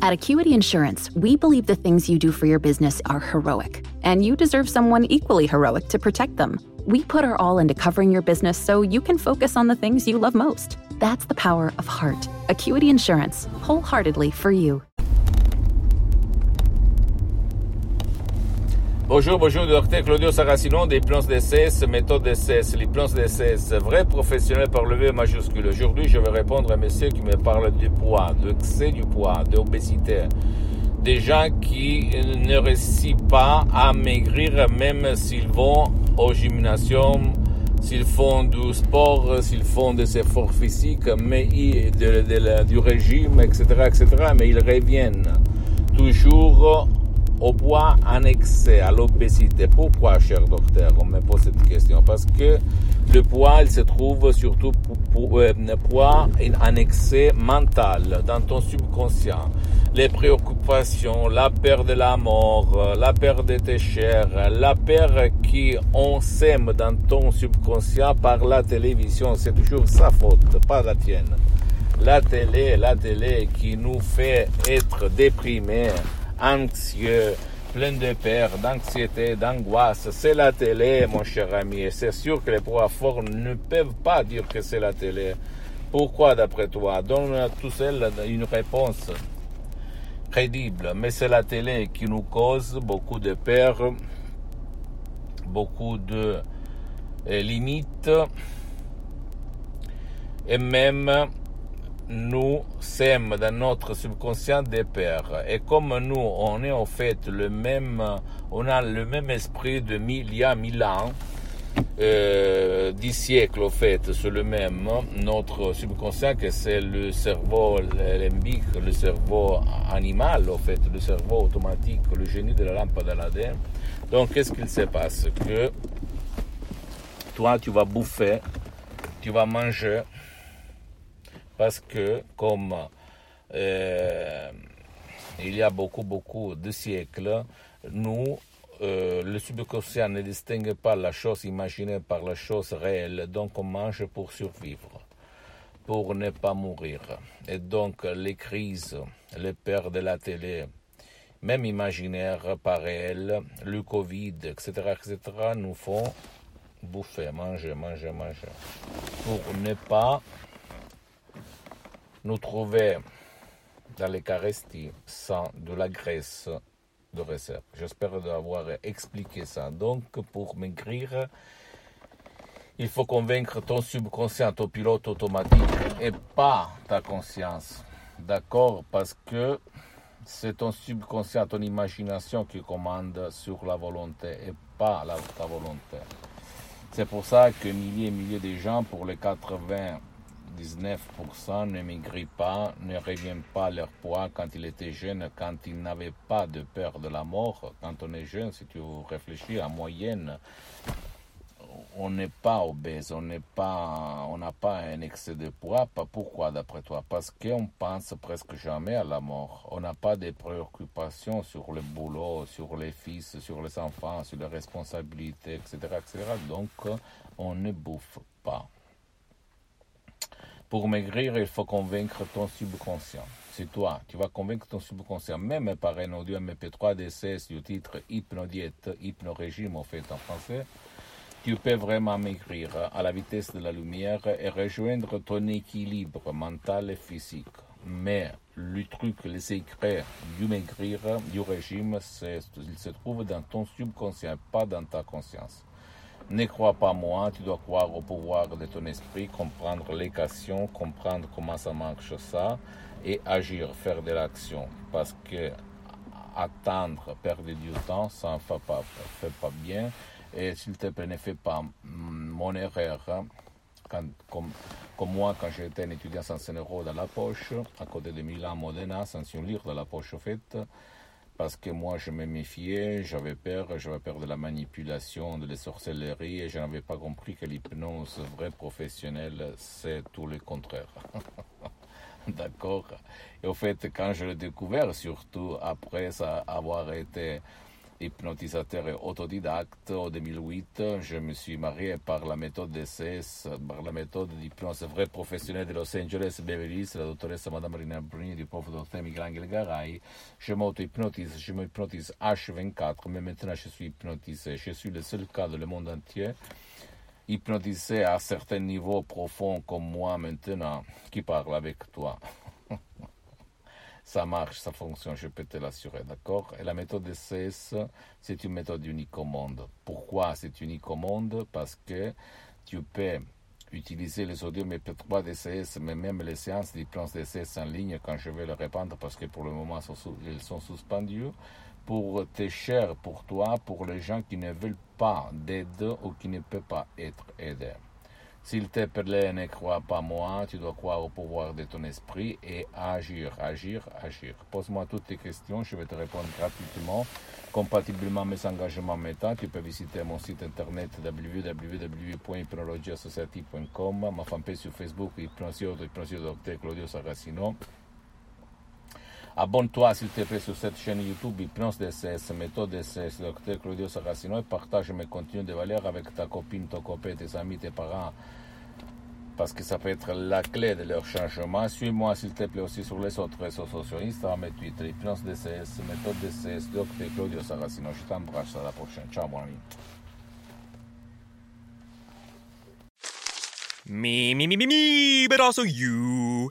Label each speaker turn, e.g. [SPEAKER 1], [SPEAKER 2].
[SPEAKER 1] At Acuity Insurance, we believe the things you do for your business are heroic, and you deserve someone equally heroic to protect them. We put our all into covering your business so you can focus on the things you love most. That's the power of heart. Acuity Insurance, wholeheartedly for you.
[SPEAKER 2] Bonjour, bonjour, docteur Claudio Saracino des plans d'essai, méthode d'essai, les plans d'essai, vrai professionnel par le V majuscule. Aujourd'hui, je vais répondre à monsieur qui me parle du poids, de excès du poids, d'obésité. Des gens qui ne réussissent pas à maigrir même s'ils vont au gymnasium, s'ils font du sport, s'ils font des efforts physiques, mais de, du régime, etc., etc., mais ils reviennent toujours au poids annexé à l'obésité. Pourquoi, cher docteur, on me pose cette question? Parce que le poids, il se trouve surtout pour, euh, poids annexé mental dans ton subconscient. Les préoccupations, la peur de la mort, la peur de tes chers, la peur qui on sème dans ton subconscient par la télévision, c'est toujours sa faute, pas la tienne. La télé, la télé qui nous fait être déprimés, anxieux, plein de peur, d'anxiété, d'angoisse. C'est la télé, mon cher ami. Et c'est sûr que les poids forts ne peuvent pas dire que c'est la télé. Pourquoi, d'après toi? Donne tout seul une réponse crédible. Mais c'est la télé qui nous cause beaucoup de peur, beaucoup de euh, limites et même nous sommes dans notre subconscient des pères. Et comme nous, on est en fait le même, on a le même esprit de mille, il y a mille ans, euh, dix siècles au fait, c'est le même, notre subconscient que c'est le cerveau limbique, le cerveau animal au fait, le cerveau automatique, le génie de la lampe d'Aladin. Donc qu'est-ce qu'il se passe? Que toi tu vas bouffer, tu vas manger, parce que comme euh, il y a beaucoup, beaucoup de siècles, nous, euh, le subconscient ne distingue pas la chose imaginée par la chose réelle, donc on mange pour survivre, pour ne pas mourir. Et donc les crises, les peurs de la télé, même imaginaires, pas réels, le Covid, etc., etc., nous font bouffer, manger, manger, manger, pour ne pas nous trouver dans les caresties sans de la graisse de réserve. J'espère avoir expliqué ça. Donc, pour maigrir, il faut convaincre ton subconscient, ton pilote automatique, et pas ta conscience. D'accord? Parce que c'est ton subconscient, ton imagination qui commande sur la volonté et pas la, ta volonté. C'est pour ça que milliers et milliers de gens, pour les 80 19% ne maigrissent pas, ne reviennent pas à leur poids quand ils étaient jeunes, quand ils n'avaient pas de peur de la mort. Quand on est jeune, si tu réfléchis en moyenne, on n'est pas obèse, on n'est pas, on n'a pas un excès de poids. Pourquoi d'après toi? Parce qu'on pense presque jamais à la mort. On n'a pas de préoccupations sur le boulot, sur les fils, sur les enfants, sur les responsabilités, etc., etc. Donc, on ne bouffe pas. Pour maigrir, il faut convaincre ton subconscient. C'est toi, tu vas convaincre ton subconscient, même par un audio MP3 DCS du titre Hypnodiète, Hypnorégime en fait en français. Tu peux vraiment maigrir à la vitesse de la lumière et rejoindre ton équilibre mental et physique. Mais le truc, le secret du maigrir, du régime, il se trouve dans ton subconscient, pas dans ta conscience. Ne crois pas moi, tu dois croire au pouvoir de ton esprit, comprendre l'équation, comprendre comment ça marche ça et agir, faire de l'action. Parce que attendre, perdre du temps, ça ne fait pas, fait pas bien. Et s'il te plaît, ne fais pas mon erreur. Hein. comme, comme, moi, quand j'étais un étudiant sans 100 euros dans la poche, à côté de Milan, Modena, sans un lire dans la poche, au fait, parce que moi je me méfiais, j'avais peur, j'avais peur de la manipulation, de la sorcellerie et je n'avais pas compris que l'hypnose vraie professionnelle c'est tout le contraire. D'accord? Et au fait, quand je l'ai découvert, surtout après avoir été hypnotisateur et autodidacte. En 2008, je me suis marié par la méthode DCS, par la méthode d'hypnose vrai professionnel de Los Angeles, Beverly Hills, la doctoresse Madame Marina Bruni du prof docteur Miguel Garay. Je m'auto-hypnotise, je m'hypnotise H24, mais maintenant je suis hypnotisé. Je suis le seul cas dans le monde entier hypnotisé à certains niveaux profonds comme moi maintenant qui parle avec toi. Ça marche, ça fonctionne, je peux te l'assurer, d'accord? Et la méthode DCS, c'est une méthode unique au monde. Pourquoi c'est unique au monde? Parce que tu peux utiliser les audios MP3 DCS, mais même les séances d'hypnose DCS en ligne, quand je vais le répandre, parce que pour le moment, ils sont suspendus, pour tes chers, pour toi, pour les gens qui ne veulent pas d'aide ou qui ne peuvent pas être aidés. S'il te plaît, ne crois pas moi, tu dois croire au pouvoir de ton esprit et agir, agir, agir. Pose-moi toutes tes questions, je vais te répondre gratuitement, compatiblement à mes engagements méta. Tu peux visiter mon site internet www.hypnologiasociety.com, ma fanpage sur Facebook, Hypnosio, Claudio Saracino. Abonne-toi s'il te plaît sur cette chaîne YouTube Hypnose DCS, méthode DCS, Docteur Claudio Saracino et partage mes contenus de valeur avec ta copine, ton copain, tes amis, tes parents parce que ça peut être la clé de leur changement. Suis-moi s'il te plaît aussi sur les autres réseaux sociaux, Instagram et Twitter, Hypnose DCS, méthode DCS, Docteur Claudio Saracino. Je t'embrasse, à la prochaine. Ciao mon ami.
[SPEAKER 3] Me, me, me, me, me, but also you.